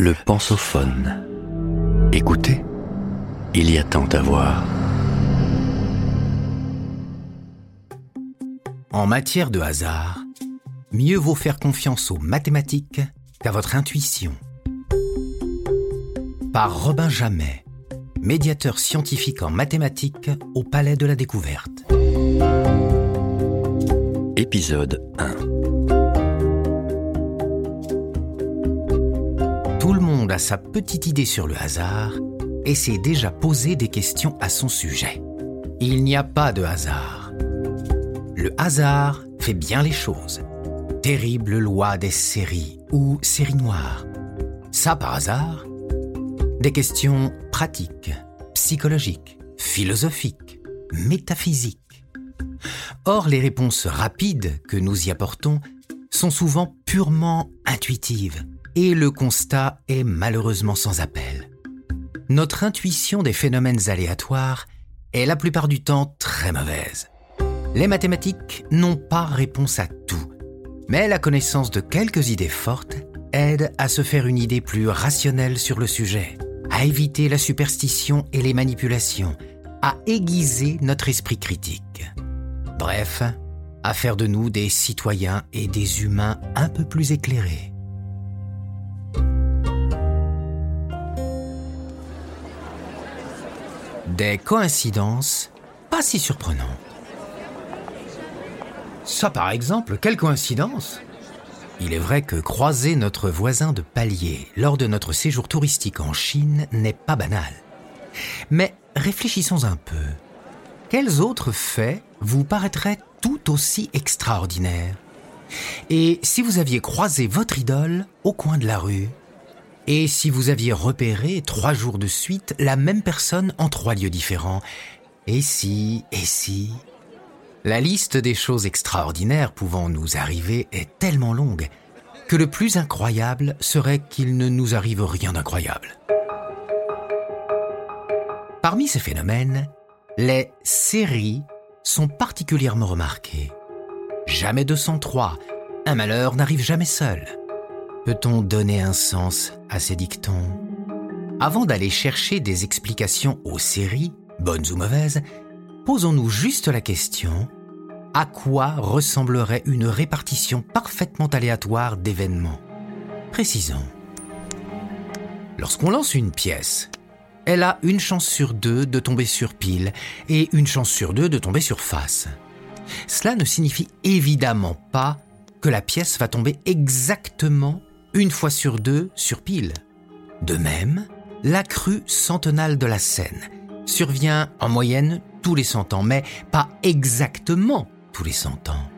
Le pensophone. Écoutez, il y a tant à voir. En matière de hasard, mieux vaut faire confiance aux mathématiques qu'à votre intuition. Par Robin Jamet, médiateur scientifique en mathématiques au Palais de la Découverte. Épisode 1. Tout le monde a sa petite idée sur le hasard et s'est déjà posé des questions à son sujet. Il n'y a pas de hasard. Le hasard fait bien les choses. Terrible loi des séries ou séries noires. Ça par hasard? Des questions pratiques, psychologiques, philosophiques, métaphysiques. Or, les réponses rapides que nous y apportons sont souvent purement intuitives et le constat est malheureusement sans appel. Notre intuition des phénomènes aléatoires est la plupart du temps très mauvaise. Les mathématiques n'ont pas réponse à tout, mais la connaissance de quelques idées fortes aide à se faire une idée plus rationnelle sur le sujet, à éviter la superstition et les manipulations, à aiguiser notre esprit critique. Bref, à faire de nous des citoyens et des humains un peu plus éclairés. Des coïncidences pas si surprenantes. Ça par exemple, quelle coïncidence? Il est vrai que croiser notre voisin de palier lors de notre séjour touristique en Chine n'est pas banal. Mais réfléchissons un peu. Quels autres faits vous paraîtraient tout aussi extraordinaires? Et si vous aviez croisé votre idole au coin de la rue et si vous aviez repéré trois jours de suite la même personne en trois lieux différents Et si, et si? La liste des choses extraordinaires pouvant nous arriver est tellement longue que le plus incroyable serait qu'il ne nous arrive rien d'incroyable. Parmi ces phénomènes, les séries sont particulièrement remarquées. Jamais 203, un malheur n'arrive jamais seul. Peut-on donner un sens à ces dictons Avant d'aller chercher des explications aux séries, bonnes ou mauvaises, posons-nous juste la question à quoi ressemblerait une répartition parfaitement aléatoire d'événements? Précisons. Lorsqu'on lance une pièce, elle a une chance sur deux de tomber sur pile et une chance sur deux de tomber sur face. Cela ne signifie évidemment pas que la pièce va tomber exactement une fois sur deux sur pile. De même, la crue centenale de la Seine survient en moyenne tous les 100 ans, mais pas exactement tous les 100 ans.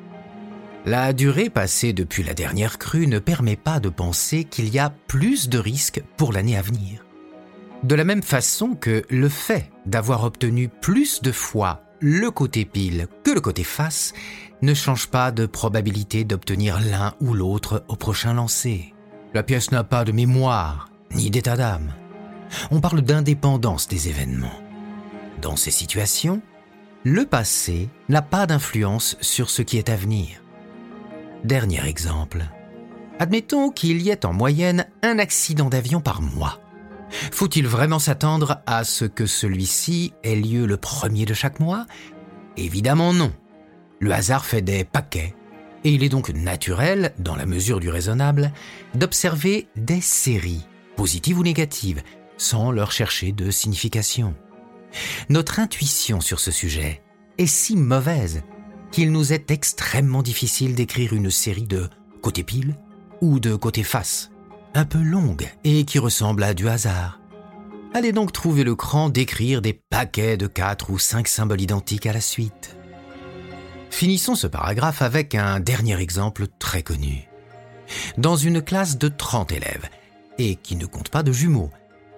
La durée passée depuis la dernière crue ne permet pas de penser qu'il y a plus de risques pour l'année à venir. De la même façon que le fait d'avoir obtenu plus de fois le côté pile que le côté face ne change pas de probabilité d'obtenir l'un ou l'autre au prochain lancer. La pièce n'a pas de mémoire, ni d'état d'âme. On parle d'indépendance des événements. Dans ces situations, le passé n'a pas d'influence sur ce qui est à venir. Dernier exemple. Admettons qu'il y ait en moyenne un accident d'avion par mois. Faut-il vraiment s'attendre à ce que celui-ci ait lieu le premier de chaque mois? Évidemment non. Le hasard fait des paquets et il est donc naturel, dans la mesure du raisonnable, d'observer des séries, positives ou négatives, sans leur chercher de signification. Notre intuition sur ce sujet est si mauvaise qu'il nous est extrêmement difficile d'écrire une série de côté pile ou de côté face, un peu longue et qui ressemble à du hasard. Allez donc trouver le cran d'écrire des paquets de quatre ou cinq symboles identiques à la suite. Finissons ce paragraphe avec un dernier exemple très connu. Dans une classe de 30 élèves, et qui ne compte pas de jumeaux,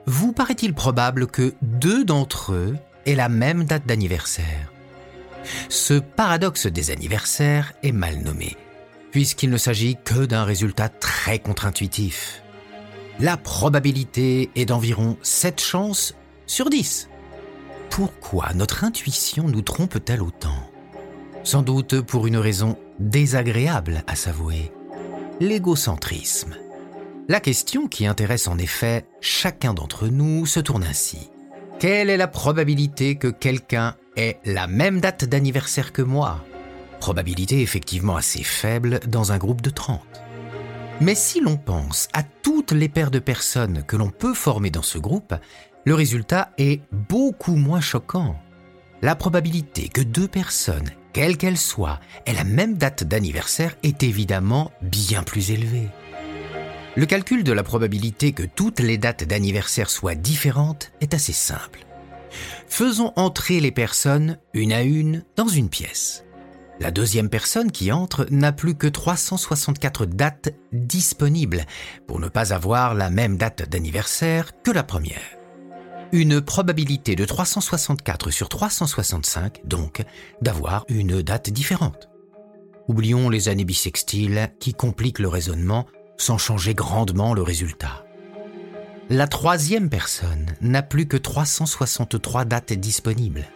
vous paraît-il probable que deux d'entre eux aient la même date d'anniversaire Ce paradoxe des anniversaires est mal nommé, puisqu'il ne s'agit que d'un résultat très contre-intuitif. La probabilité est d'environ 7 chances sur 10. Pourquoi notre intuition nous trompe-t-elle autant? Sans doute pour une raison désagréable à s'avouer, l'égocentrisme. La question qui intéresse en effet chacun d'entre nous se tourne ainsi. Quelle est la probabilité que quelqu'un ait la même date d'anniversaire que moi? Probabilité effectivement assez faible dans un groupe de 30. Mais si l'on pense à toutes les paires de personnes que l'on peut former dans ce groupe, le résultat est beaucoup moins choquant. La probabilité que deux personnes, quelles qu'elles soient, aient la même date d'anniversaire est évidemment bien plus élevée. Le calcul de la probabilité que toutes les dates d'anniversaire soient différentes est assez simple. Faisons entrer les personnes une à une dans une pièce. La deuxième personne qui entre n'a plus que 364 dates disponibles pour ne pas avoir la même date d'anniversaire que la première. Une probabilité de 364 sur 365, donc, d'avoir une date différente. Oublions les années bissextiles qui compliquent le raisonnement sans changer grandement le résultat. La troisième personne n'a plus que 363 dates disponibles.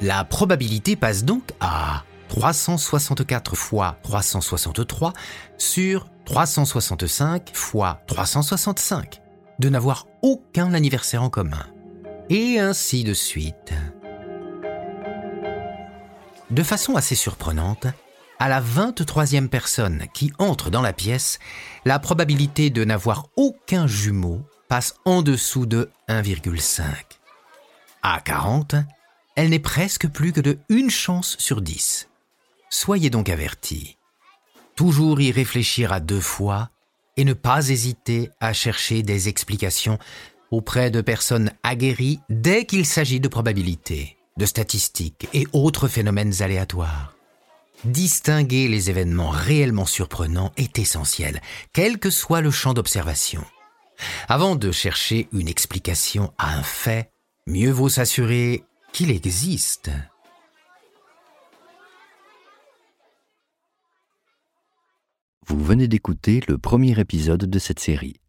La probabilité passe donc à 364 fois 363 sur 365 fois 365 de n'avoir aucun anniversaire en commun. Et ainsi de suite. De façon assez surprenante, à la 23e personne qui entre dans la pièce, la probabilité de n'avoir aucun jumeau passe en dessous de 1,5. À 40, elle n'est presque plus que de une chance sur 10. Soyez donc avertis. Toujours y réfléchir à deux fois et ne pas hésiter à chercher des explications auprès de personnes aguerries dès qu'il s'agit de probabilités, de statistiques et autres phénomènes aléatoires. Distinguer les événements réellement surprenants est essentiel, quel que soit le champ d'observation. Avant de chercher une explication à un fait, mieux vaut s'assurer qu'il existe. Vous venez d'écouter le premier épisode de cette série.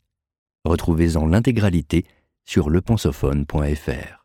Retrouvez-en l'intégralité sur lepensophone.fr.